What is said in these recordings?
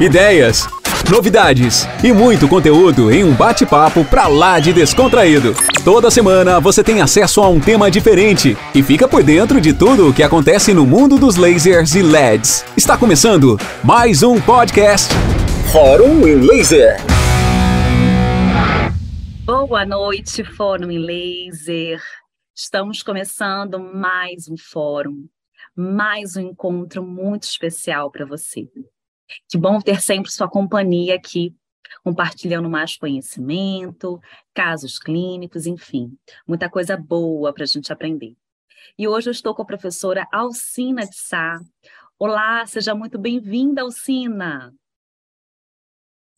ideias, novidades e muito conteúdo em um bate-papo pra lá de descontraído. Toda semana você tem acesso a um tema diferente e fica por dentro de tudo o que acontece no mundo dos lasers e LEDs. Está começando mais um podcast Fórum em Laser. Boa noite, Fórum em Laser. Estamos começando mais um fórum, mais um encontro muito especial para você. Que bom ter sempre sua companhia aqui, compartilhando mais conhecimento, casos clínicos, enfim, muita coisa boa para a gente aprender. E hoje eu estou com a professora Alcina de Sá. Olá, seja muito bem-vinda, Alcina.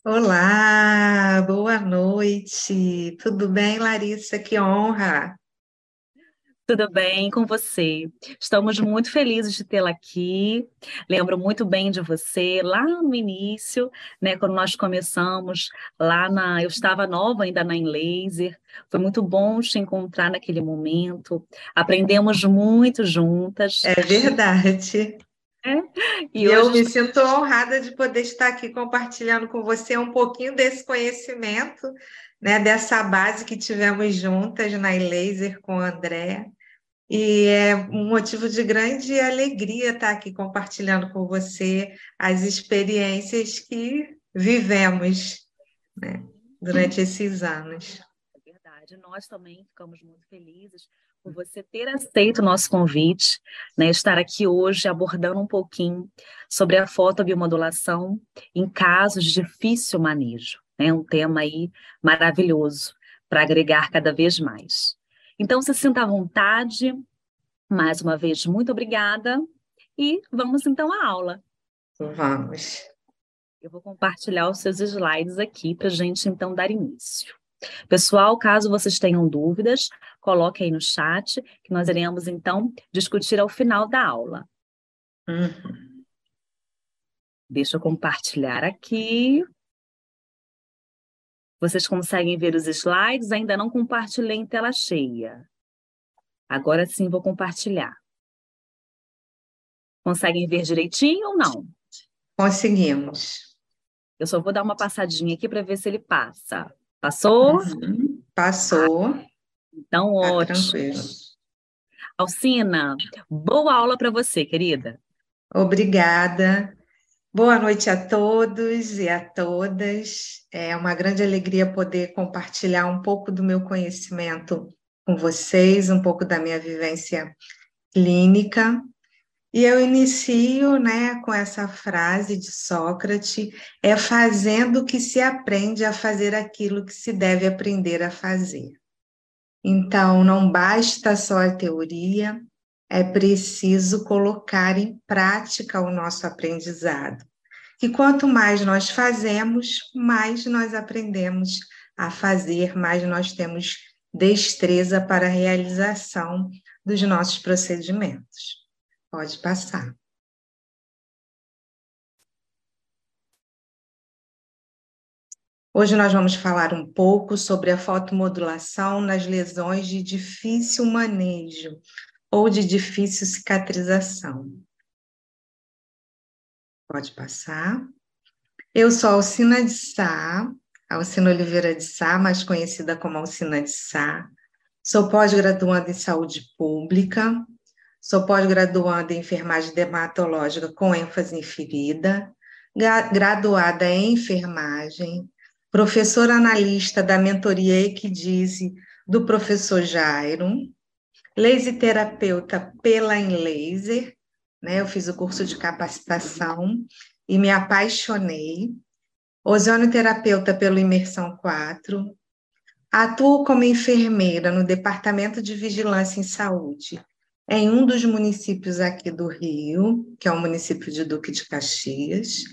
Olá, boa noite. Tudo bem, Larissa? Que honra. Tudo bem com você? Estamos muito felizes de tê-la aqui. Lembro muito bem de você lá no início, né, quando nós começamos lá na, eu estava nova ainda na Laser. Foi muito bom te encontrar naquele momento. Aprendemos muito juntas. É verdade. É? E, e hoje... eu me sinto honrada de poder estar aqui compartilhando com você um pouquinho desse conhecimento né, dessa base que tivemos juntas na Laser com o André. E é um motivo de grande alegria estar aqui compartilhando com você as experiências que vivemos né, durante esses anos. É verdade, nós também ficamos muito felizes por você ter aceito o nosso convite, né, estar aqui hoje abordando um pouquinho sobre a fotobiomodulação em casos de difícil manejo né? Um tema aí maravilhoso para agregar cada vez mais. Então, se sinta à vontade. Mais uma vez, muito obrigada. E vamos então à aula. Vamos. Eu vou compartilhar os seus slides aqui para a gente então dar início. Pessoal, caso vocês tenham dúvidas, coloque aí no chat, que nós iremos então discutir ao final da aula. Uhum. Deixa eu compartilhar aqui. Vocês conseguem ver os slides? Ainda não compartilhei em tela cheia. Agora sim vou compartilhar. Conseguem ver direitinho ou não? Conseguimos. Eu só vou dar uma passadinha aqui para ver se ele passa. Passou? Uhum. Passou. Então, tá ótimo. Tranquilo. Alcina, boa aula para você, querida. Obrigada. Boa noite a todos e a todas. É uma grande alegria poder compartilhar um pouco do meu conhecimento com vocês, um pouco da minha vivência clínica. E eu inicio né, com essa frase de Sócrates: é fazendo que se aprende a fazer aquilo que se deve aprender a fazer. Então, não basta só a teoria, é preciso colocar em prática o nosso aprendizado. Que quanto mais nós fazemos, mais nós aprendemos a fazer, mais nós temos destreza para a realização dos nossos procedimentos. Pode passar. Hoje nós vamos falar um pouco sobre a fotomodulação nas lesões de difícil manejo, ou de difícil cicatrização. Pode passar. Eu sou Alcina de Sá, Alcina Oliveira de Sá, mais conhecida como Alcina de Sá. Sou pós-graduanda em saúde pública, sou pós-graduanda em enfermagem dermatológica com ênfase em ferida, graduada em enfermagem, professora analista da mentoria Equidize do professor Jairo, laser terapeuta pela Laser, né? Eu fiz o curso de capacitação e me apaixonei. Ozonioterapeuta pelo Imersão 4. Atuo como enfermeira no Departamento de Vigilância em Saúde, em um dos municípios aqui do Rio, que é o município de Duque de Caxias.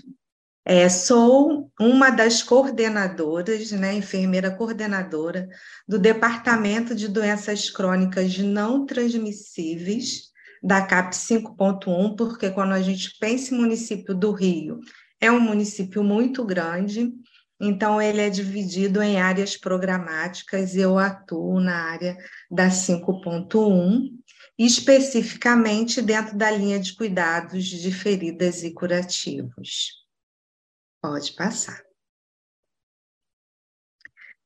É, sou uma das coordenadoras, né, enfermeira coordenadora do Departamento de Doenças Crônicas Não Transmissíveis da CAP 5.1, porque quando a gente pensa em município do Rio, é um município muito grande, então ele é dividido em áreas programáticas, eu atuo na área da 5.1, especificamente dentro da linha de cuidados de feridas e curativos. Pode passar.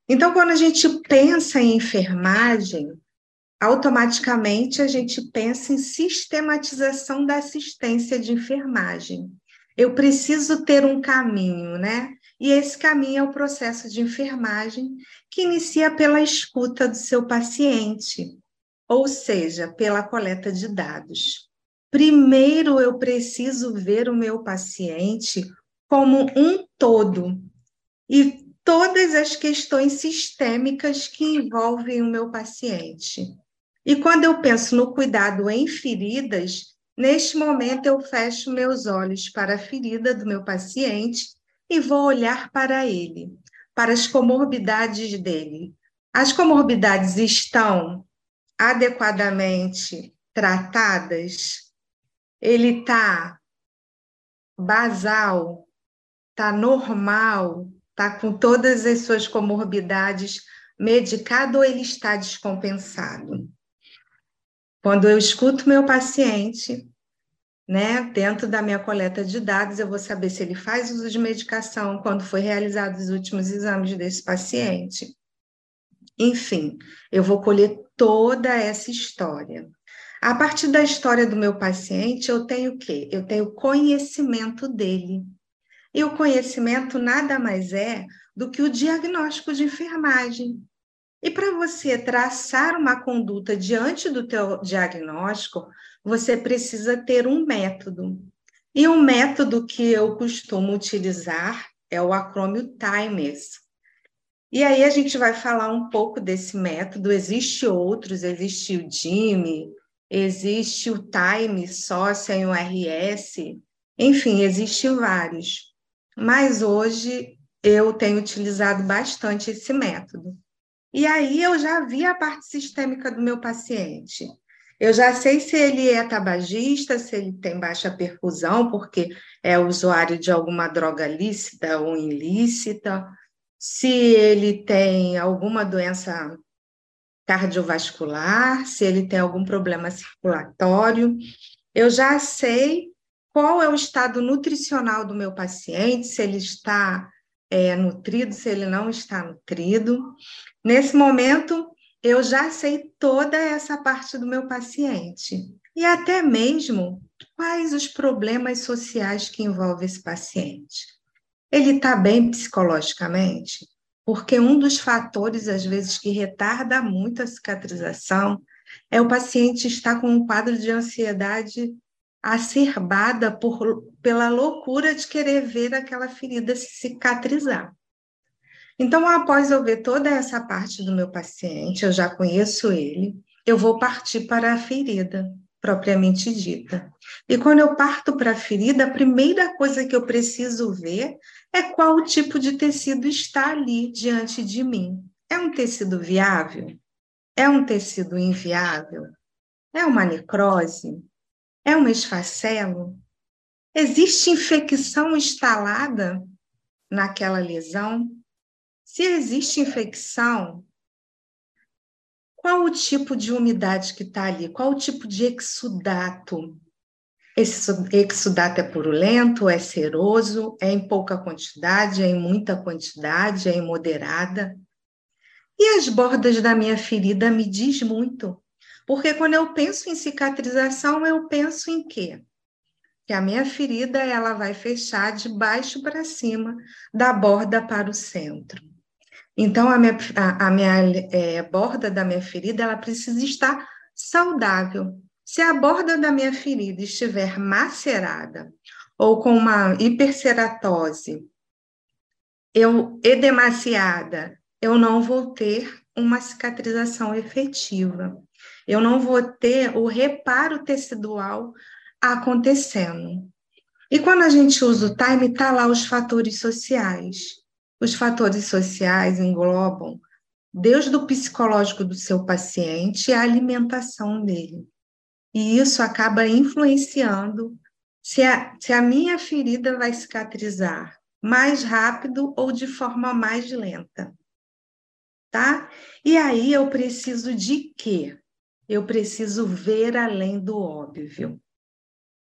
Então, quando a gente pensa em enfermagem, automaticamente a gente pensa em sistematização da assistência de enfermagem. Eu preciso ter um caminho, né? E esse caminho é o processo de enfermagem, que inicia pela escuta do seu paciente, ou seja, pela coleta de dados. Primeiro, eu preciso ver o meu paciente como um todo e todas as questões sistêmicas que envolvem o meu paciente. E quando eu penso no cuidado em feridas, neste momento eu fecho meus olhos para a ferida do meu paciente e vou olhar para ele, para as comorbidades dele. As comorbidades estão adequadamente tratadas? Ele está basal, está normal, está com todas as suas comorbidades medicado ou ele está descompensado? Quando eu escuto meu paciente, né, dentro da minha coleta de dados, eu vou saber se ele faz uso de medicação, quando foi realizado os últimos exames desse paciente. Enfim, eu vou colher toda essa história. A partir da história do meu paciente, eu tenho o quê? Eu tenho conhecimento dele. E o conhecimento nada mais é do que o diagnóstico de enfermagem. E para você traçar uma conduta diante do teu diagnóstico, você precisa ter um método. E um método que eu costumo utilizar é o acrônimo TIMES. E aí a gente vai falar um pouco desse método. Existe outros, existe o DIME, existe o Time Sócia em URS, enfim, existem vários. Mas hoje eu tenho utilizado bastante esse método. E aí eu já vi a parte sistêmica do meu paciente. Eu já sei se ele é tabagista, se ele tem baixa perfusão, porque é usuário de alguma droga lícita ou ilícita, se ele tem alguma doença cardiovascular, se ele tem algum problema circulatório. Eu já sei qual é o estado nutricional do meu paciente, se ele está é, nutrido, se ele não está nutrido. Nesse momento, eu já sei toda essa parte do meu paciente e até mesmo quais os problemas sociais que envolvem esse paciente. Ele está bem psicologicamente? Porque um dos fatores, às vezes, que retarda muito a cicatrização é o paciente estar com um quadro de ansiedade acerbada por, pela loucura de querer ver aquela ferida se cicatrizar. Então, após eu ver toda essa parte do meu paciente, eu já conheço ele, eu vou partir para a ferida propriamente dita. E quando eu parto para a ferida, a primeira coisa que eu preciso ver é qual tipo de tecido está ali diante de mim. É um tecido viável? É um tecido inviável? É uma necrose? É um esfacelo? Existe infecção instalada naquela lesão? Se existe infecção, qual o tipo de umidade que está ali? Qual o tipo de exudato? Esse exudato é purulento, é seroso, é em pouca quantidade, é em muita quantidade, é em moderada? E as bordas da minha ferida me diz muito, porque quando eu penso em cicatrização, eu penso em quê? Que a minha ferida ela vai fechar de baixo para cima, da borda para o centro. Então, a minha, a, a minha é, borda da minha ferida, ela precisa estar saudável. Se a borda da minha ferida estiver macerada ou com uma hiperceratose, eu edemaciada, eu não vou ter uma cicatrização efetiva. Eu não vou ter o reparo tecidual acontecendo. E quando a gente usa o time, está lá os fatores sociais. Os fatores sociais englobam desde o psicológico do seu paciente a alimentação dele. E isso acaba influenciando se a, se a minha ferida vai cicatrizar mais rápido ou de forma mais lenta. Tá? E aí eu preciso de quê? Eu preciso ver além do óbvio.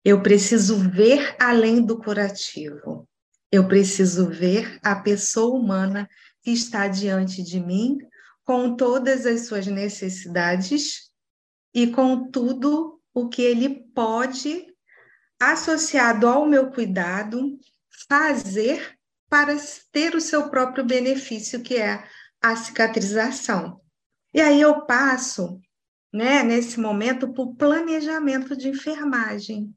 Eu preciso ver além do curativo. Eu preciso ver a pessoa humana que está diante de mim com todas as suas necessidades e com tudo o que ele pode, associado ao meu cuidado, fazer para ter o seu próprio benefício, que é a cicatrização. E aí eu passo, né, nesse momento, para o planejamento de enfermagem.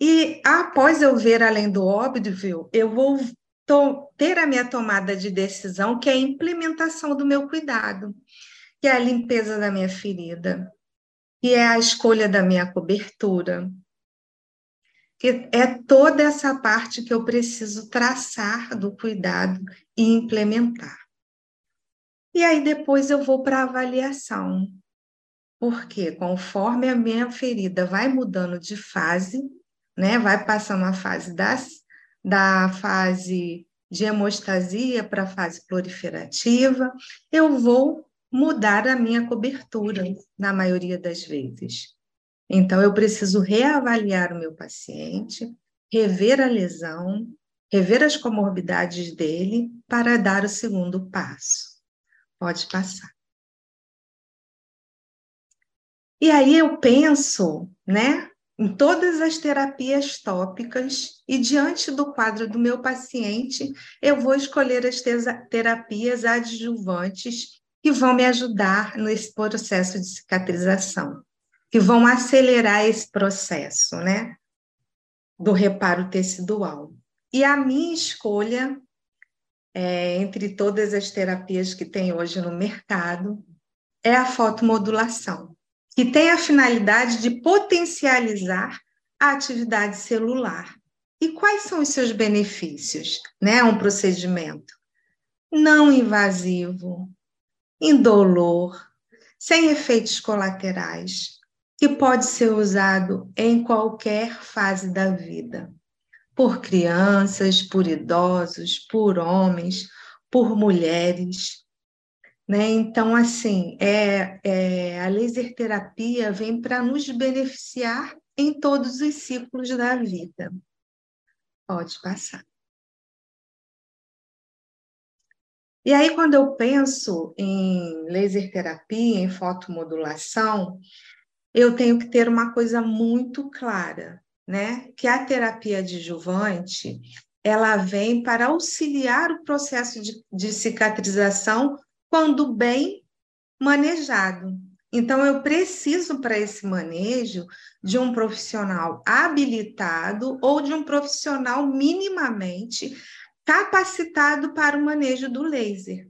E após eu ver além do óbvio, eu vou ter a minha tomada de decisão, que é a implementação do meu cuidado, que é a limpeza da minha ferida, que é a escolha da minha cobertura, que é toda essa parte que eu preciso traçar do cuidado e implementar. E aí depois eu vou para a avaliação, porque conforme a minha ferida vai mudando de fase, né, vai passando a fase das da fase de hemostasia para a fase proliferativa, eu vou mudar a minha cobertura, na maioria das vezes. Então, eu preciso reavaliar o meu paciente, rever a lesão, rever as comorbidades dele para dar o segundo passo. Pode passar. E aí eu penso, né, em todas as terapias tópicas e diante do quadro do meu paciente, eu vou escolher as terapias adjuvantes que vão me ajudar nesse processo de cicatrização, que vão acelerar esse processo, né, do reparo tecidual. E a minha escolha, é, entre todas as terapias que tem hoje no mercado, é a fotomodulação que tem a finalidade de potencializar a atividade celular. E quais são os seus benefícios? Né? Um procedimento não invasivo, indolor, sem efeitos colaterais, que pode ser usado em qualquer fase da vida, por crianças, por idosos, por homens, por mulheres, né? Então, assim, é, é, a laser terapia vem para nos beneficiar em todos os ciclos da vida. Pode passar. E aí, quando eu penso em laser terapia, em fotomodulação, eu tenho que ter uma coisa muito clara, né? Que a terapia adjuvante ela vem para auxiliar o processo de, de cicatrização quando bem manejado. Então, eu preciso, para esse manejo, de um profissional habilitado ou de um profissional minimamente capacitado para o manejo do laser.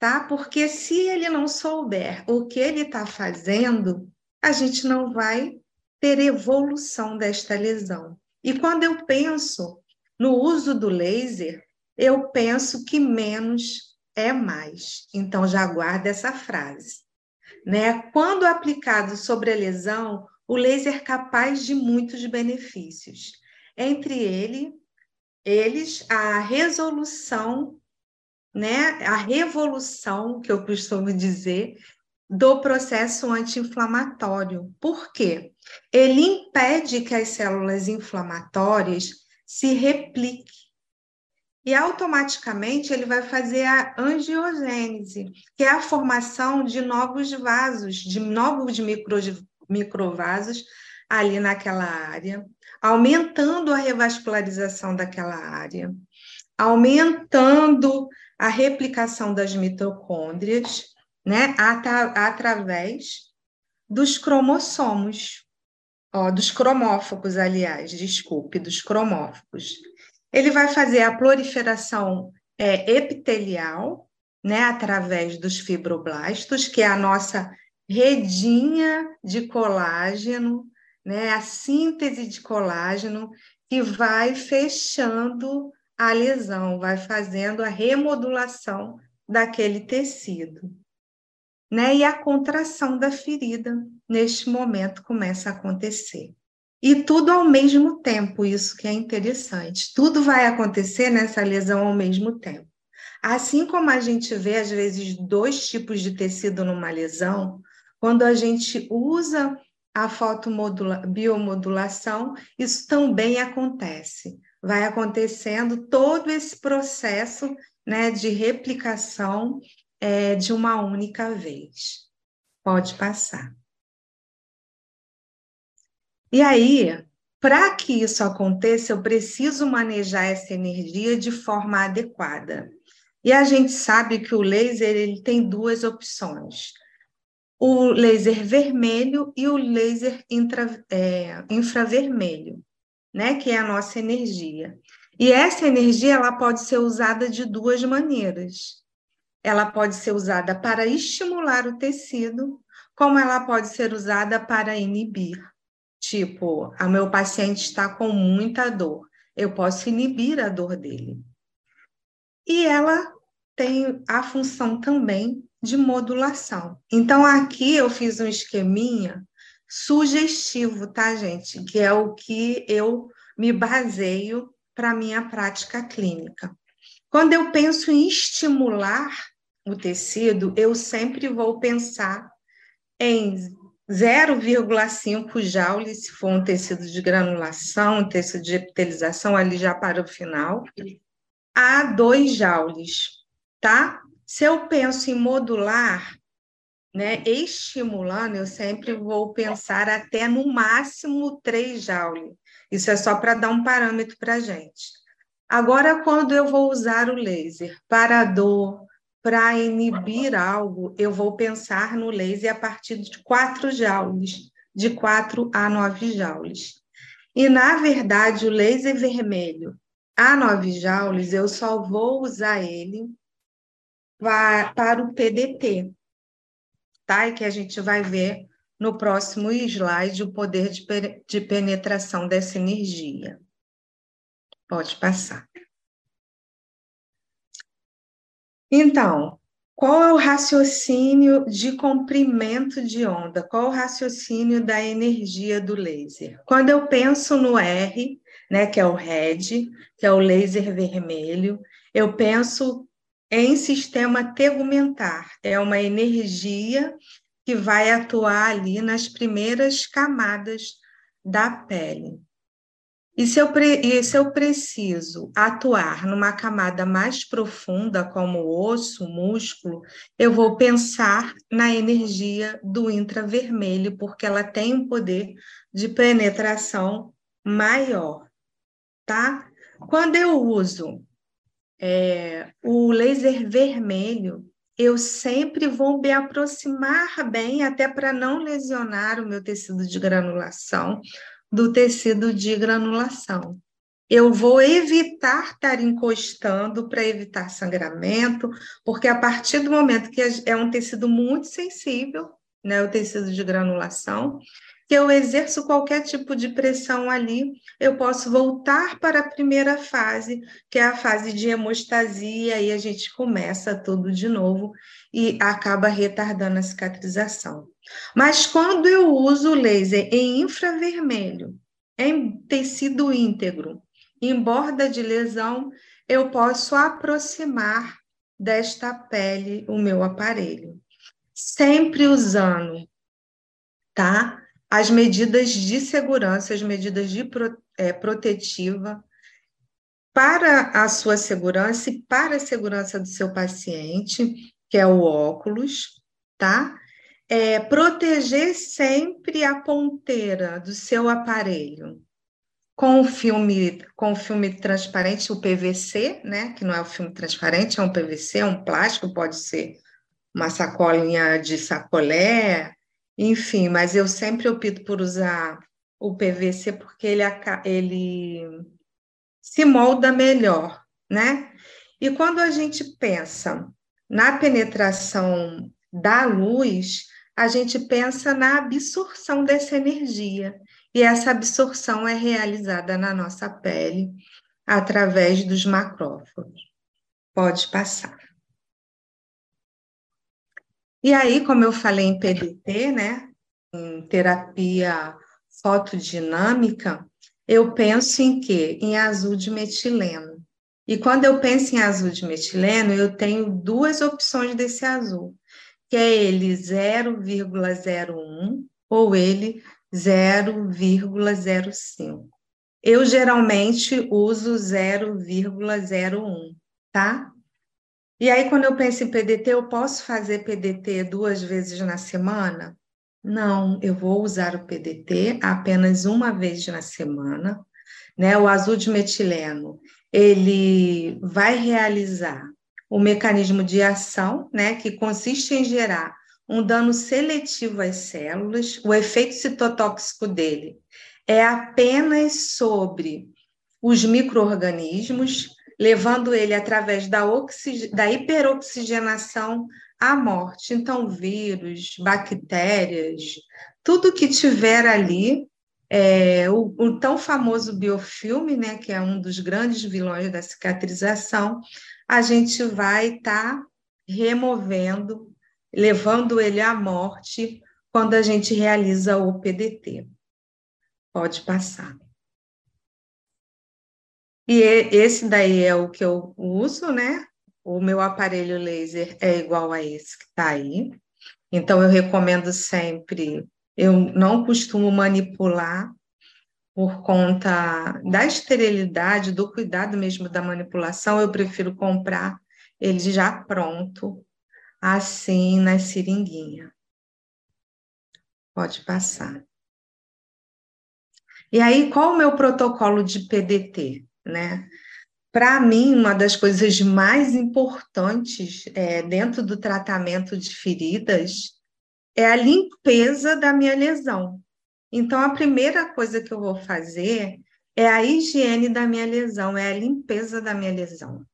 Tá? Porque se ele não souber o que ele está fazendo, a gente não vai ter evolução desta lesão. E quando eu penso no uso do laser, eu penso que menos é mais. Então, já guarda essa frase. Né? Quando aplicado sobre a lesão, o laser é capaz de muitos benefícios. Entre ele, eles, a resolução, né? a revolução, que eu costumo dizer, do processo anti-inflamatório. Por quê? Ele impede que as células inflamatórias se repliquem e automaticamente ele vai fazer a angiogênese, que é a formação de novos vasos, de novos micro, microvasos ali naquela área, aumentando a revascularização daquela área, aumentando a replicação das mitocôndrias, né, através dos cromossomos, ó, dos cromófagos, aliás, desculpe, dos cromófagos. Ele vai fazer a proliferação é, epitelial, né, através dos fibroblastos, que é a nossa redinha de colágeno, né, a síntese de colágeno, que vai fechando a lesão, vai fazendo a remodulação daquele tecido. Né? E a contração da ferida, neste momento, começa a acontecer. E tudo ao mesmo tempo, isso que é interessante. Tudo vai acontecer nessa lesão ao mesmo tempo. Assim como a gente vê, às vezes, dois tipos de tecido numa lesão, quando a gente usa a fotobiomodulação, isso também acontece. vai acontecendo todo esse processo né, de replicação é, de uma única vez. Pode passar. E aí, para que isso aconteça, eu preciso manejar essa energia de forma adequada. E a gente sabe que o laser ele tem duas opções: o laser vermelho e o laser intra, é, infravermelho, né? Que é a nossa energia. E essa energia ela pode ser usada de duas maneiras. Ela pode ser usada para estimular o tecido, como ela pode ser usada para inibir. Tipo, a meu paciente está com muita dor, eu posso inibir a dor dele. E ela tem a função também de modulação. Então, aqui eu fiz um esqueminha sugestivo, tá, gente? Que é o que eu me baseio para minha prática clínica. Quando eu penso em estimular o tecido, eu sempre vou pensar em 0,5 joule, se for um tecido de granulação, um tecido de epitelização, ali já para o final, a 2 joules, tá? Se eu penso em modular, né, estimulando, eu sempre vou pensar até no máximo 3 joules. Isso é só para dar um parâmetro para a gente. Agora, quando eu vou usar o laser para dor, para inibir algo, eu vou pensar no laser a partir de 4 joules, de 4 a 9 joules. E, na verdade, o laser vermelho a 9 joules, eu só vou usar ele para, para o PDT, tá? E que a gente vai ver no próximo slide o poder de, de penetração dessa energia. Pode passar. Então, qual é o raciocínio de comprimento de onda? Qual é o raciocínio da energia do laser? Quando eu penso no R, né, que é o RED, que é o laser vermelho, eu penso em sistema tegumentar. É uma energia que vai atuar ali nas primeiras camadas da pele. E se, eu, e se eu preciso atuar numa camada mais profunda, como osso, músculo, eu vou pensar na energia do intravermelho, porque ela tem um poder de penetração maior, tá? Quando eu uso é, o laser vermelho, eu sempre vou me aproximar bem, até para não lesionar o meu tecido de granulação, do tecido de granulação. Eu vou evitar estar encostando para evitar sangramento, porque a partir do momento que é um tecido muito sensível, né, o tecido de granulação, que eu exerço qualquer tipo de pressão ali, eu posso voltar para a primeira fase, que é a fase de hemostasia, e a gente começa tudo de novo e acaba retardando a cicatrização. Mas quando eu uso laser em infravermelho, em tecido íntegro, em borda de lesão, eu posso aproximar desta pele o meu aparelho, sempre usando, tá? as medidas de segurança, as medidas de é, protetiva para a sua segurança e para a segurança do seu paciente, que é o óculos, tá? É, proteger sempre a ponteira do seu aparelho com o filme com o filme transparente, o PVC, né? Que não é o filme transparente, é um PVC, é um plástico, pode ser uma sacolinha de sacolé, enfim, mas eu sempre opto por usar o PVC porque ele, ele se molda melhor, né? E quando a gente pensa na penetração da luz, a gente pensa na absorção dessa energia. E essa absorção é realizada na nossa pele através dos macrófagos. Pode passar. E aí, como eu falei em PDT, né, em terapia fotodinâmica, eu penso em quê? Em azul de metileno. E quando eu penso em azul de metileno, eu tenho duas opções desse azul, que é ele 0,01 ou ele 0,05. Eu geralmente uso 0,01, tá? E aí, quando eu penso em PDT, eu posso fazer PDT duas vezes na semana? Não, eu vou usar o PDT apenas uma vez na semana. Né? O azul de metileno, ele vai realizar o mecanismo de ação, né, que consiste em gerar um dano seletivo às células. O efeito citotóxico dele é apenas sobre os micro-organismos, levando ele através da, da hiperoxigenação à morte. Então, vírus, bactérias, tudo que tiver ali, é, o, o, tão famoso biofilme, né, que é um dos grandes vilões da cicatrização, a gente vai estar tá removendo, levando ele à morte quando a gente realiza o PDT. Pode passar. E esse daí é o que eu uso, né? O meu aparelho laser é igual a esse que está aí. Então, eu recomendo sempre. Eu não costumo manipular por conta da esterilidade, do cuidado mesmo da manipulação. Eu prefiro comprar ele já pronto, assim, na seringuinha. Pode passar. E aí, qual o meu protocolo de PDT? Né? Para mim, uma das coisas mais importantes é, dentro do tratamento de feridas é a limpeza da minha lesão. Então, a primeira coisa que eu vou fazer é a higiene da minha lesão, é a limpeza da minha lesão.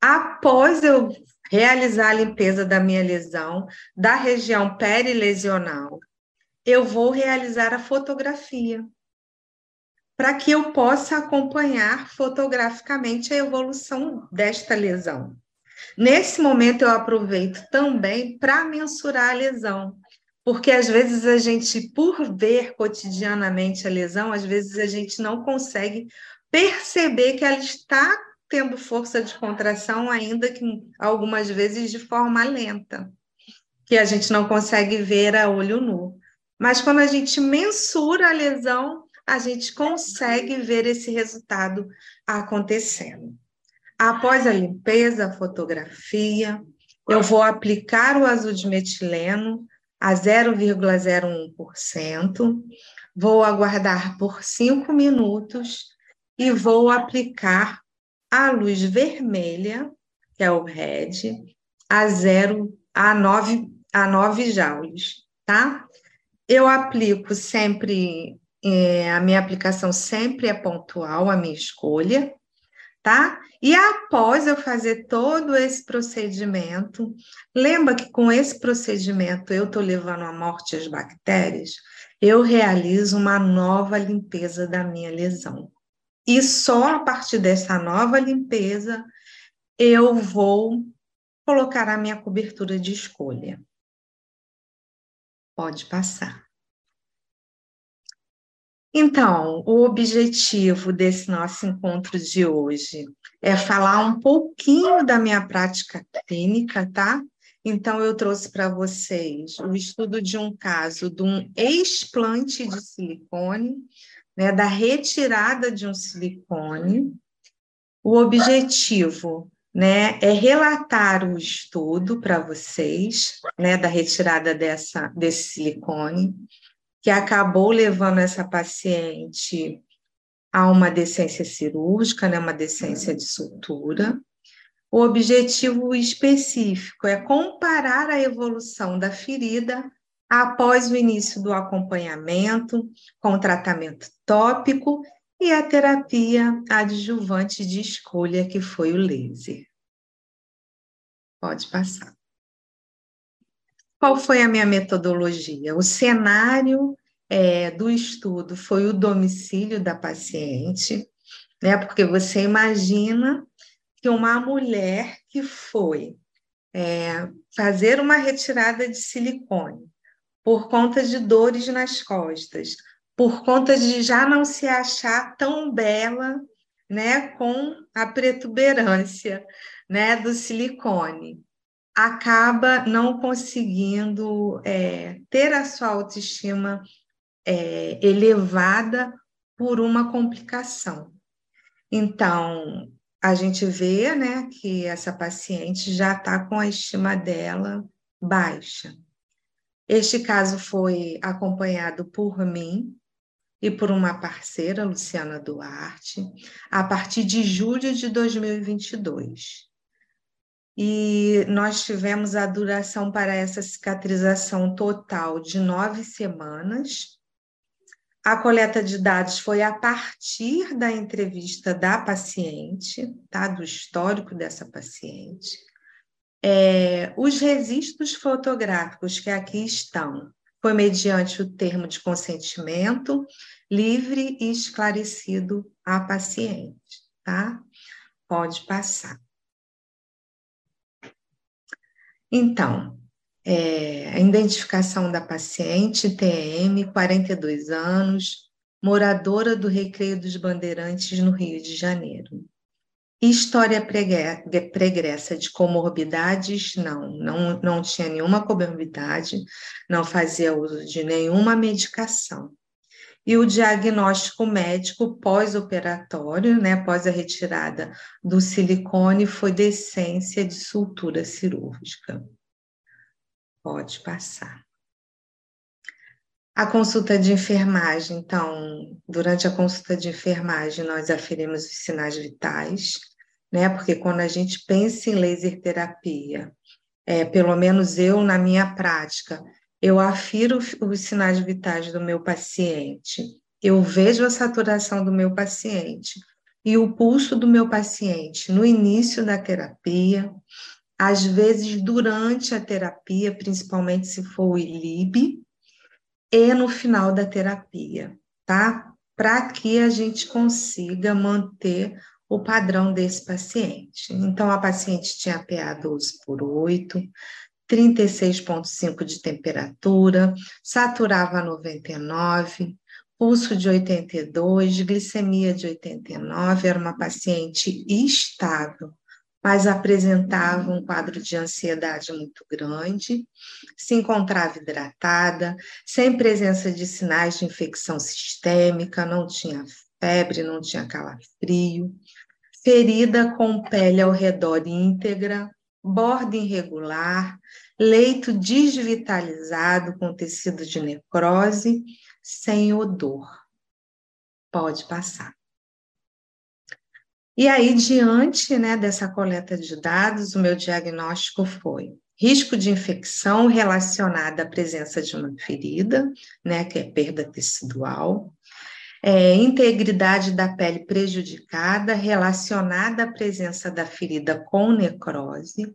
Após eu realizar a limpeza da minha lesão, da região perilesional, eu vou realizar a fotografia para que eu possa acompanhar fotograficamente a evolução desta lesão. Nesse momento, eu aproveito também para mensurar a lesão, porque às vezes a gente, por ver cotidianamente a lesão, às vezes a gente não consegue perceber que ela está tendo força de contração, ainda que algumas vezes de forma lenta, que a gente não consegue ver a olho nu. Mas quando a gente mensura a lesão, a gente consegue ver esse resultado acontecendo. Após a limpeza, a fotografia, eu vou aplicar o azul de metileno a 0,01%, vou aguardar por 5 minutos e vou aplicar a luz vermelha, que é o RED, a 0 a 9 a 9 joules, tá? Eu aplico sempre é, a minha aplicação sempre é pontual, a minha escolha, tá? E após eu fazer todo esse procedimento, lembra que com esse procedimento eu estou levando à morte as bactérias, eu realizo uma nova limpeza da minha lesão. E só a partir dessa nova limpeza eu vou colocar a minha cobertura de escolha. Pode passar. Então, o objetivo desse nosso encontro de hoje é falar um pouquinho da minha prática clínica, tá? Então, eu trouxe para vocês o estudo de um caso de um explante de silicone, né, da retirada de um silicone. O objetivo né, é relatar o estudo para vocês, né, da retirada dessa, desse silicone que acabou levando essa paciente a uma decência cirúrgica, né, uma decência de sutura. O objetivo específico é comparar a evolução da ferida após o início do acompanhamento com o tratamento tópico e a terapia adjuvante de escolha, que foi o laser. Pode passar. Qual foi a minha metodologia? O cenário é, do estudo foi o domicílio da paciente, né? Porque você imagina que uma mulher que foi é, fazer uma retirada de silicone por conta de dores nas costas, por conta de já não se achar tão bela, né, com a protuberância, né, do silicone acaba não conseguindo é, ter a sua autoestima é, elevada por uma complicação. Então, a gente vê né, que essa paciente já está com a estima dela baixa. Este caso foi acompanhado por mim e por uma parceira, Luciana Duarte, a partir de julho de 2022. E nós tivemos a duração para essa cicatrização total de nove semanas. A coleta de dados foi a partir da entrevista da paciente, tá? do histórico dessa paciente. É, os registros fotográficos que aqui estão foi mediante o termo de consentimento livre e esclarecido à paciente, tá? Pode passar. Então, é, a identificação da paciente, TM, 42 anos, moradora do Recreio dos Bandeirantes, no Rio de Janeiro. História pregressa de comorbidades, não, não, não tinha nenhuma comorbidade, não fazia uso de nenhuma medicação. E o diagnóstico médico pós-operatório, né, após a retirada do silicone, foi decência de sutura cirúrgica. Pode passar. A consulta de enfermagem, então, durante a consulta de enfermagem, nós aferimos os sinais vitais, né? Porque quando a gente pensa em laser terapia, é, pelo menos eu, na minha prática, eu afiro os sinais vitais do meu paciente, eu vejo a saturação do meu paciente e o pulso do meu paciente no início da terapia, às vezes durante a terapia, principalmente se for o ILIB, e no final da terapia, tá? Para que a gente consiga manter o padrão desse paciente. Então, a paciente tinha PA 12 por 8, 36,5 de temperatura, saturava 99, pulso de 82, glicemia de 89, era uma paciente estável mas apresentava um quadro de ansiedade muito grande, se encontrava hidratada, sem presença de sinais de infecção sistêmica, não tinha febre, não tinha calafrio, ferida com pele ao redor íntegra, borda irregular, leito desvitalizado com tecido de necrose, sem odor. Pode passar. E aí, diante né, dessa coleta de dados, o meu diagnóstico foi risco de infecção relacionada à presença de uma ferida, né, que é perda tecidual, é, integridade da pele prejudicada relacionada à presença da ferida com necrose,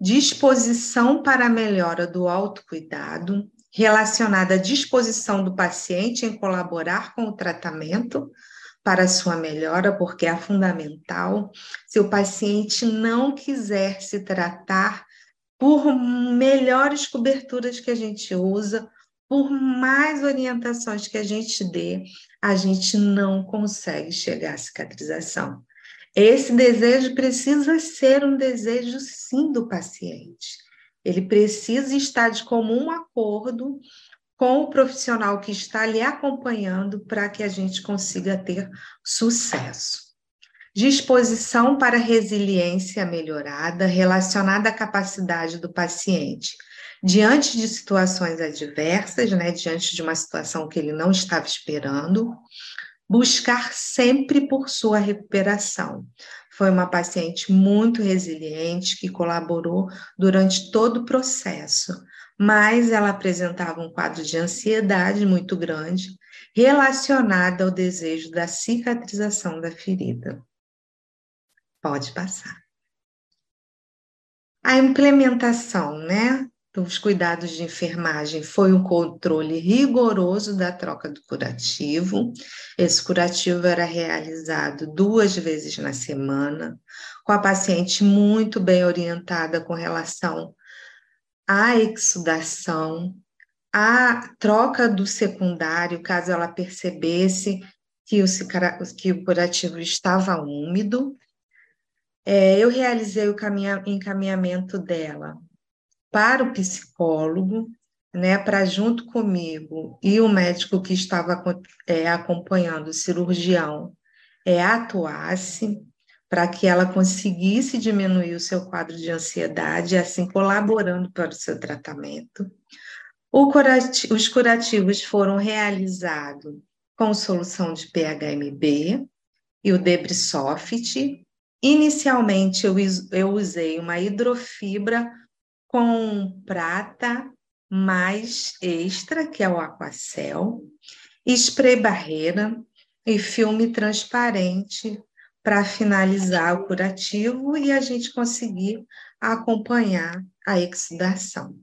disposição para a melhora do autocuidado, relacionada à disposição do paciente em colaborar com o tratamento, para sua melhora, porque é fundamental. Se o paciente não quiser se tratar, por melhores coberturas que a gente usa, por mais orientações que a gente dê, a gente não consegue chegar à cicatrização. Esse desejo precisa ser um desejo, sim, do paciente. Ele precisa estar de comum acordo com o profissional que está lhe acompanhando para que a gente consiga ter sucesso. Disposição para resiliência melhorada relacionada à capacidade do paciente diante de situações adversas, né, diante de uma situação que ele não estava esperando, buscar sempre por sua recuperação. Foi uma paciente muito resiliente que colaborou durante todo o processo, mas ela apresentava um quadro de ansiedade muito grande relacionada ao desejo da cicatrização da ferida. Pode passar. A implementação, né, dos cuidados de enfermagem foi um controle rigoroso da troca do curativo. Esse curativo era realizado duas vezes na semana, com a paciente muito bem orientada com relação a exudação, a troca do secundário, caso ela percebesse que o, que o curativo estava úmido. É, eu realizei o encaminhamento dela para o psicólogo, né, para junto comigo e o médico que estava é, acompanhando, o cirurgião, é, atuasse para que ela conseguisse diminuir o seu quadro de ansiedade, assim colaborando para o seu tratamento. Curati os curativos foram realizados com solução de PHMB e o Debrisoft. Inicialmente, eu, eu usei uma hidrofibra com prata mais extra, que é o Aquacel, spray barreira e filme transparente para finalizar o curativo e a gente conseguir acompanhar a exudação.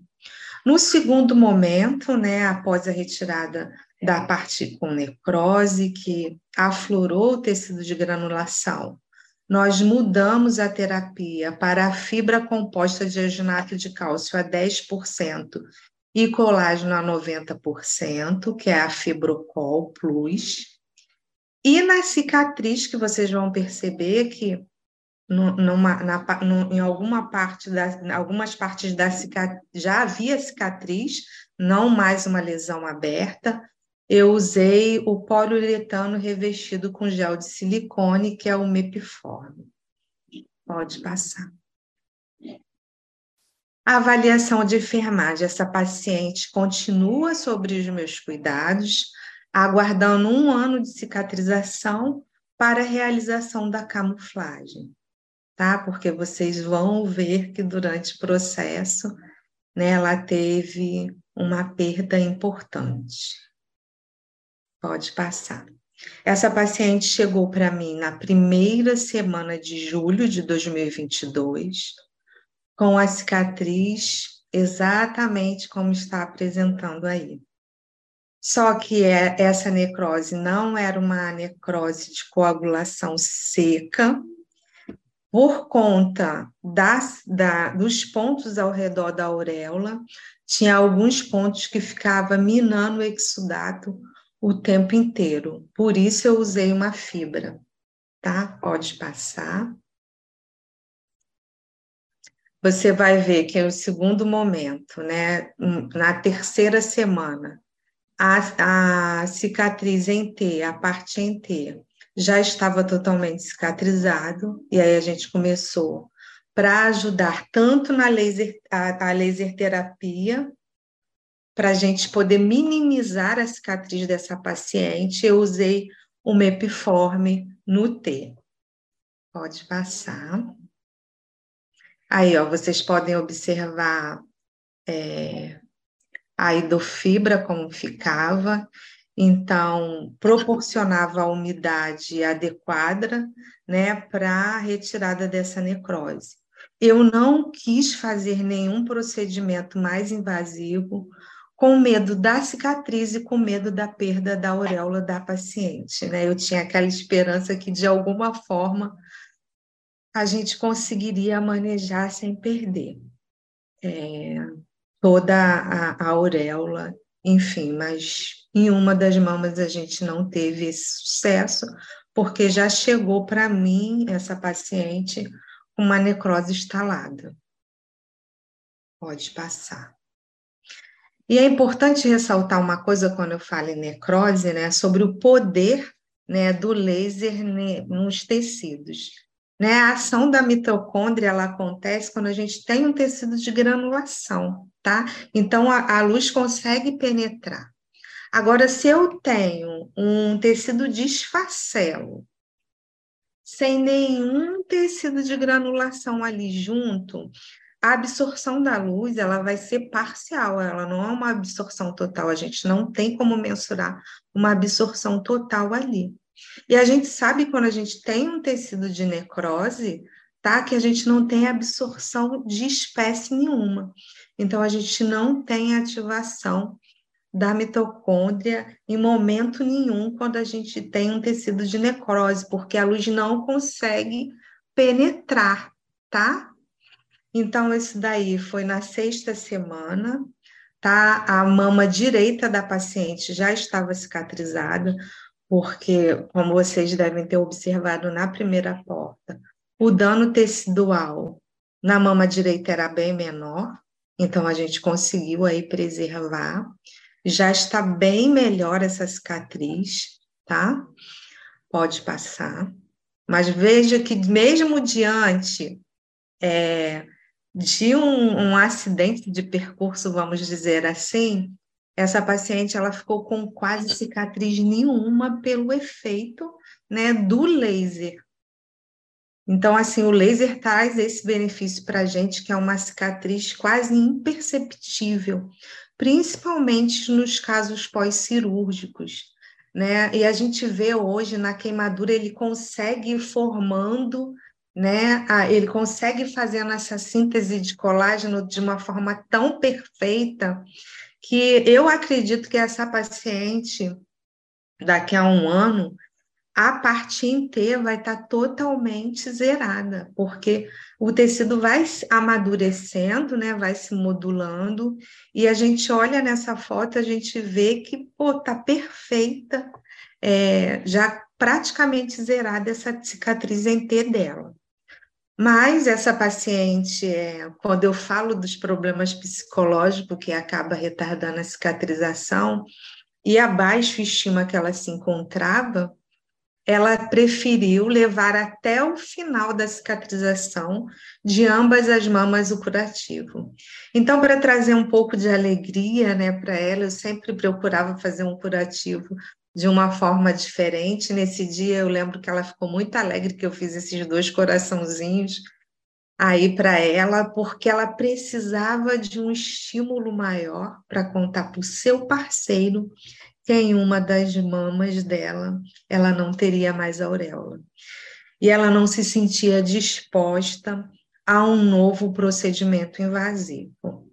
No segundo momento, né, após a retirada da parte com necrose, que aflorou o tecido de granulação, nós mudamos a terapia para a fibra composta de aginato de cálcio a 10% e colágeno a 90%, que é a Fibrocol Plus. E na cicatriz, que vocês vão perceber que numa, na, em alguma parte da, algumas partes da cicatriz já havia cicatriz, não mais uma lesão aberta. Eu usei o poliuretano revestido com gel de silicone, que é o Mepiforme. Pode passar. A avaliação de enfermagem, essa paciente continua sobre os meus cuidados, aguardando um ano de cicatrização para a realização da camuflagem, tá? Porque vocês vão ver que durante o processo, né, ela teve uma perda importante. Pode passar. Essa paciente chegou para mim na primeira semana de julho de 2022 com a cicatriz exatamente como está apresentando aí. Só que é, essa necrose não era uma necrose de coagulação seca, por conta das, da, dos pontos ao redor da auréola, tinha alguns pontos que ficava minando o exudato o tempo inteiro. Por isso eu usei uma fibra, tá? Pode passar você vai ver que é o segundo momento, né? Na terceira semana, a, a cicatriz em T, a parte em T, já estava totalmente cicatrizado, e aí a gente começou para ajudar tanto na laser, a, a laser terapia, para a gente poder minimizar a cicatriz dessa paciente, eu usei o Mepiforme no T. Pode passar. Aí, ó, vocês podem observar é, a idofibra como ficava, então proporcionava a umidade adequada, né, para a retirada dessa necrose. Eu não quis fazer nenhum procedimento mais invasivo, com medo da cicatriz e com medo da perda da auréola da paciente, né? Eu tinha aquela esperança que de alguma forma a gente conseguiria manejar sem perder é, toda a, a auréola, enfim, mas em uma das mamas a gente não teve esse sucesso, porque já chegou para mim, essa paciente, com uma necrose instalada. Pode passar. E é importante ressaltar uma coisa quando eu falo em necrose, né, sobre o poder né, do laser nos tecidos. Né? A ação da mitocôndria ela acontece quando a gente tem um tecido de granulação, tá? Então a, a luz consegue penetrar. Agora, se eu tenho um tecido de sem nenhum tecido de granulação ali junto, a absorção da luz ela vai ser parcial, ela não é uma absorção total. A gente não tem como mensurar uma absorção total ali. E a gente sabe quando a gente tem um tecido de necrose, tá? Que a gente não tem absorção de espécie nenhuma. Então, a gente não tem ativação da mitocôndria em momento nenhum quando a gente tem um tecido de necrose, porque a luz não consegue penetrar, tá? Então, esse daí foi na sexta semana, tá? A mama direita da paciente já estava cicatrizada, porque, como vocês devem ter observado na primeira porta, o dano tecidual na mama direita era bem menor, Então a gente conseguiu aí preservar. Já está bem melhor essa cicatriz, tá? Pode passar. Mas veja que mesmo diante é, de um, um acidente de percurso, vamos dizer assim, essa paciente ela ficou com quase cicatriz nenhuma pelo efeito né, do laser. Então, assim, o laser traz esse benefício para a gente, que é uma cicatriz quase imperceptível, principalmente nos casos pós-cirúrgicos. Né? E a gente vê hoje na queimadura, ele consegue ir formando, né? ele consegue fazendo essa síntese de colágeno de uma forma tão perfeita que eu acredito que essa paciente, daqui a um ano, a parte inteira vai estar totalmente zerada, porque o tecido vai amadurecendo, né, vai se modulando, e a gente olha nessa foto, a gente vê que, pô, tá perfeita, é, já praticamente zerada essa cicatriz em T dela. Mas essa paciente, é, quando eu falo dos problemas psicológicos que acaba retardando a cicatrização e a baixa estima que ela se encontrava, ela preferiu levar até o final da cicatrização de ambas as mamas o curativo. Então, para trazer um pouco de alegria né, para ela, eu sempre procurava fazer um curativo de uma forma diferente. Nesse dia eu lembro que ela ficou muito alegre que eu fiz esses dois coraçãozinhos aí para ela, porque ela precisava de um estímulo maior para contar para o seu parceiro que em uma das mamas dela ela não teria mais auréola. E ela não se sentia disposta a um novo procedimento invasivo.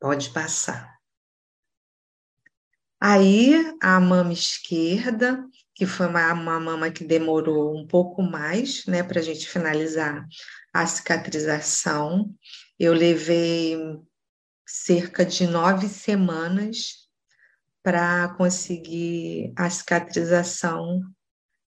Pode passar. Aí a mama esquerda, que foi uma, uma mama que demorou um pouco mais, né, para a gente finalizar a cicatrização. Eu levei cerca de nove semanas para conseguir a cicatrização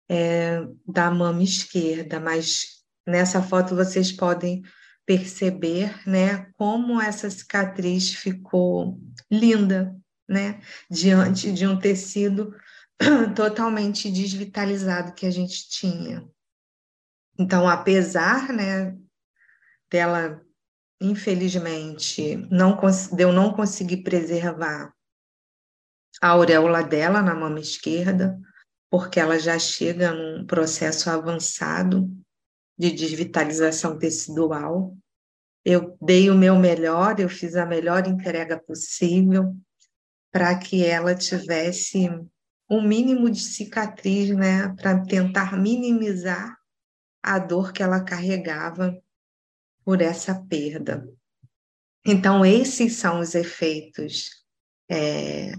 é, da mama esquerda, mas nessa foto vocês podem perceber, né, como essa cicatriz ficou linda, né? Diante de um tecido totalmente desvitalizado que a gente tinha. Então, apesar, né, dela, infelizmente, não de eu não conseguir preservar a auréola dela na mama esquerda, porque ela já chega num processo avançado de desvitalização tecidual. Eu dei o meu melhor, eu fiz a melhor entrega possível, para que ela tivesse um mínimo de cicatriz, né, para tentar minimizar a dor que ela carregava por essa perda. Então, esses são os efeitos é,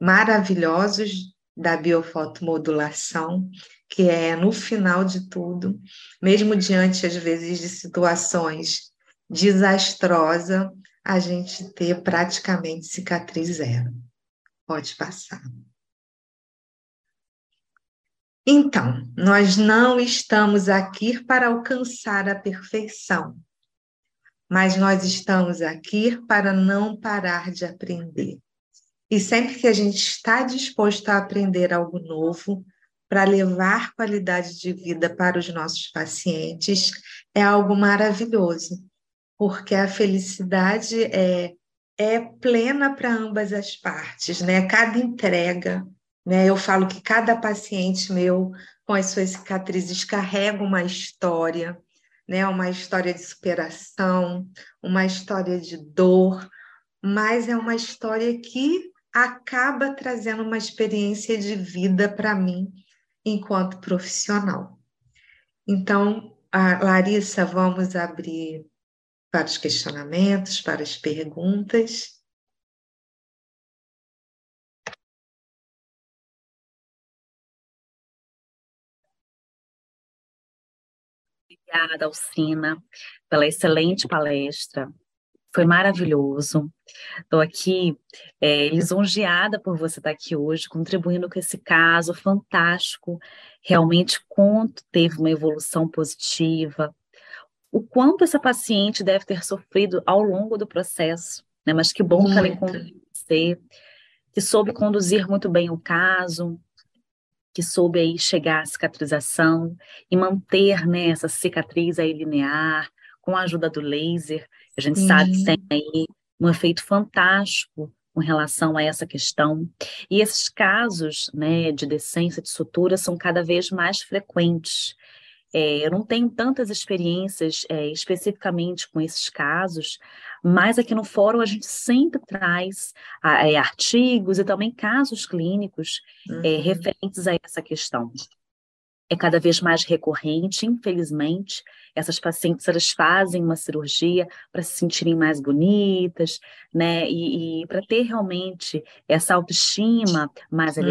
maravilhosos da biofotomodulação, que é, no final de tudo, mesmo diante, às vezes, de situações desastrosas, a gente ter praticamente cicatriz zero. Pode passar. Então, nós não estamos aqui para alcançar a perfeição, mas nós estamos aqui para não parar de aprender. E sempre que a gente está disposto a aprender algo novo, para levar qualidade de vida para os nossos pacientes, é algo maravilhoso porque a felicidade é, é plena para ambas as partes, né? Cada entrega, né? Eu falo que cada paciente meu com as suas cicatrizes carrega uma história, né? Uma história de superação, uma história de dor, mas é uma história que acaba trazendo uma experiência de vida para mim enquanto profissional. Então, Larissa, vamos abrir para os questionamentos, para as perguntas. Obrigada, Alcina, pela excelente palestra. Foi maravilhoso. Estou aqui é, lisonjeada por você estar aqui hoje, contribuindo com esse caso fantástico. Realmente, quanto teve uma evolução positiva, o quanto essa paciente deve ter sofrido ao longo do processo, né? Mas que bom muito. que ela encontrou você, que soube conduzir muito bem o caso, que soube aí chegar à cicatrização e manter né, essa cicatriz aí linear, com a ajuda do laser. A gente Sim. sabe que tem aí um efeito fantástico com relação a essa questão. E esses casos né, de decência de sutura são cada vez mais frequentes. É, eu não tenho tantas experiências é, especificamente com esses casos, mas aqui no fórum a gente sempre traz é, artigos e também casos clínicos é, uhum. referentes a essa questão. É cada vez mais recorrente, infelizmente, essas pacientes elas fazem uma cirurgia para se sentirem mais bonitas, né, e, e para ter realmente essa autoestima mais uhum.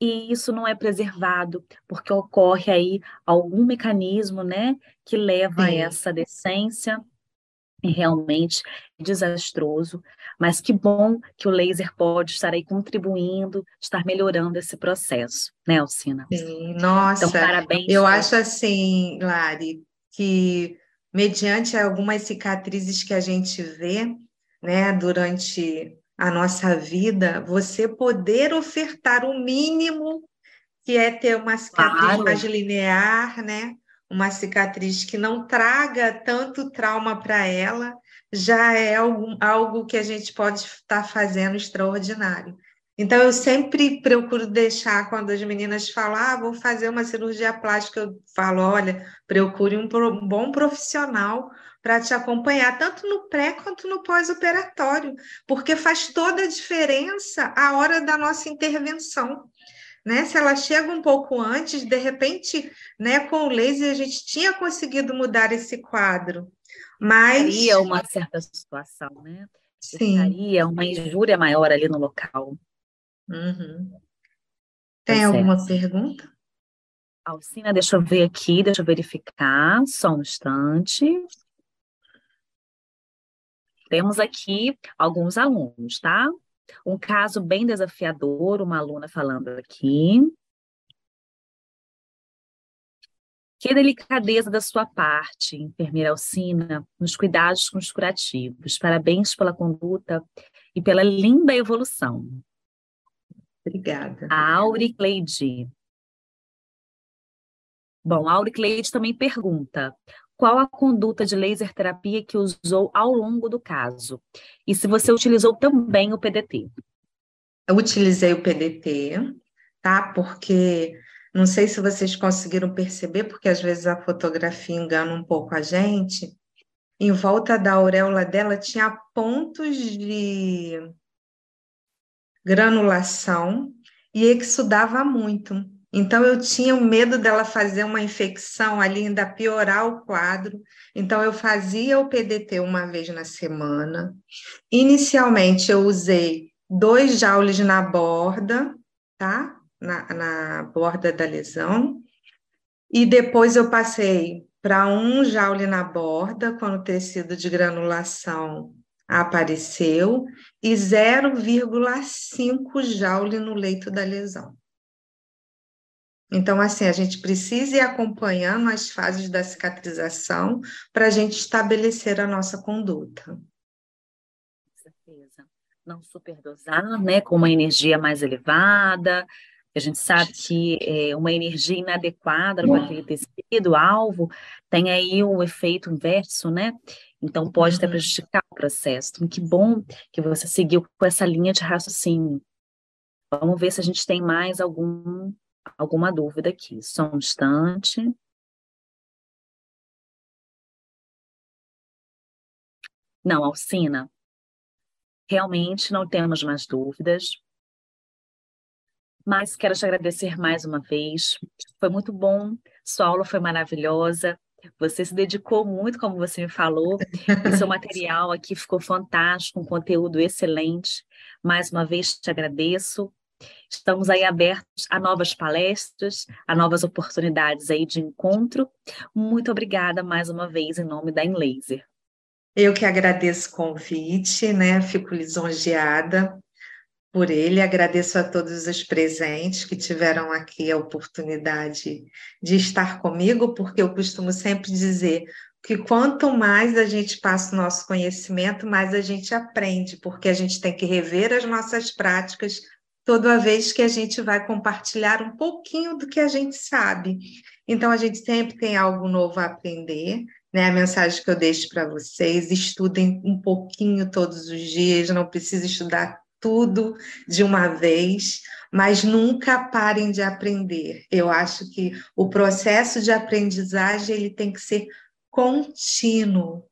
E isso não é preservado, porque ocorre aí algum mecanismo, né, que leva Sim. a essa decência e realmente desastroso, mas que bom que o laser pode estar aí contribuindo, estar melhorando esse processo, né, Alcina? Sim, nossa, então, parabéns. Eu acho assim, Lari, que mediante algumas cicatrizes que a gente vê, né, durante a nossa vida, você poder ofertar o mínimo que é ter uma cicatriz claro. mais linear, né? Uma cicatriz que não traga tanto trauma para ela, já é algo, algo que a gente pode estar fazendo extraordinário. Então, eu sempre procuro deixar, quando as meninas falam, ah, vou fazer uma cirurgia plástica, eu falo, olha, procure um bom profissional para te acompanhar, tanto no pré quanto no pós-operatório, porque faz toda a diferença a hora da nossa intervenção. Né? Se ela chega um pouco antes, de repente, né, com o laser a gente tinha conseguido mudar esse quadro, mas... Seria uma certa situação, né? Sim. Seria uma injúria maior ali no local. Uhum. Tem tá alguma pergunta? Alcina, deixa eu ver aqui, deixa eu verificar, só um instante. Temos aqui alguns alunos, tá? Um caso bem desafiador, uma aluna falando aqui. Que delicadeza da sua parte, enfermeira Alcina, nos cuidados com os curativos. Parabéns pela conduta e pela linda evolução. Obrigada. A Auricleide. Bom, a Auricleide também pergunta: qual a conduta de laser terapia que usou ao longo do caso? E se você utilizou também o PDT? Eu utilizei o PDT, tá? Porque não sei se vocês conseguiram perceber, porque às vezes a fotografia engana um pouco a gente. Em volta da auréola dela tinha pontos de granulação e exudava muito. Então, eu tinha medo dela fazer uma infecção ali, ainda piorar o quadro. Então, eu fazia o PDT uma vez na semana. Inicialmente, eu usei dois joules na borda, tá? Na, na borda da lesão. E depois eu passei para um joule na borda, quando o tecido de granulação apareceu, e 0,5 joule no leito da lesão. Então, assim, a gente precisa ir acompanhando as fases da cicatrização para a gente estabelecer a nossa conduta. Com certeza. Não superdosar, né, com uma energia mais elevada. A gente sabe que é, uma energia inadequada para aquele tecido, alvo, tem aí o um efeito inverso, né? Então, pode até uhum. prejudicar o processo. Então, que bom que você seguiu com essa linha de raciocínio. Vamos ver se a gente tem mais algum alguma dúvida aqui. Só um instante. Não, Alcina, realmente não temos mais dúvidas. Mas quero te agradecer mais uma vez. Foi muito bom, sua aula foi maravilhosa. Você se dedicou muito, como você me falou, e seu material aqui ficou fantástico, um conteúdo excelente. Mais uma vez te agradeço. Estamos aí abertos a novas palestras, a novas oportunidades aí de encontro. Muito obrigada mais uma vez em nome da Enlaser. Eu que agradeço o convite, né? Fico lisonjeada por ele. Agradeço a todos os presentes que tiveram aqui a oportunidade de estar comigo, porque eu costumo sempre dizer: que quanto mais a gente passa o nosso conhecimento, mais a gente aprende, porque a gente tem que rever as nossas práticas toda vez que a gente vai compartilhar um pouquinho do que a gente sabe. Então, a gente sempre tem algo novo a aprender. Né? A mensagem que eu deixo para vocês: estudem um pouquinho todos os dias, não precisa estudar tudo de uma vez, mas nunca parem de aprender. Eu acho que o processo de aprendizagem ele tem que ser contínuo,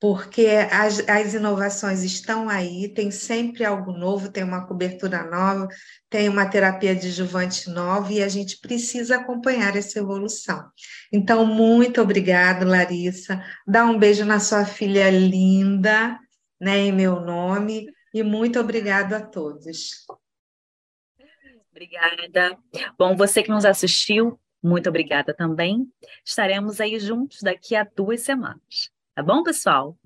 porque as, as inovações estão aí, tem sempre algo novo, tem uma cobertura nova, tem uma terapia adjuvante nova e a gente precisa acompanhar essa evolução. Então, muito obrigado, Larissa. Dá um beijo na sua filha linda, né, em meu nome, e muito obrigado a todos. Obrigada. Bom, você que nos assistiu, muito obrigada também. Estaremos aí juntos daqui a duas semanas. Tá bom, pessoal?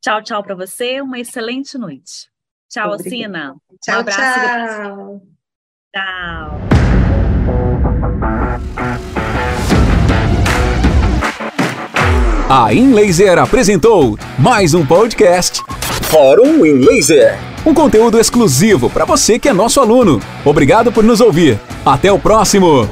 Tchau, tchau para você. Uma excelente noite. Tchau, Alcina. Tchau, um abraço. Tchau. Tchau. A InLaser apresentou mais um podcast Fórum InLaser. Um conteúdo exclusivo para você que é nosso aluno. Obrigado por nos ouvir. Até o próximo.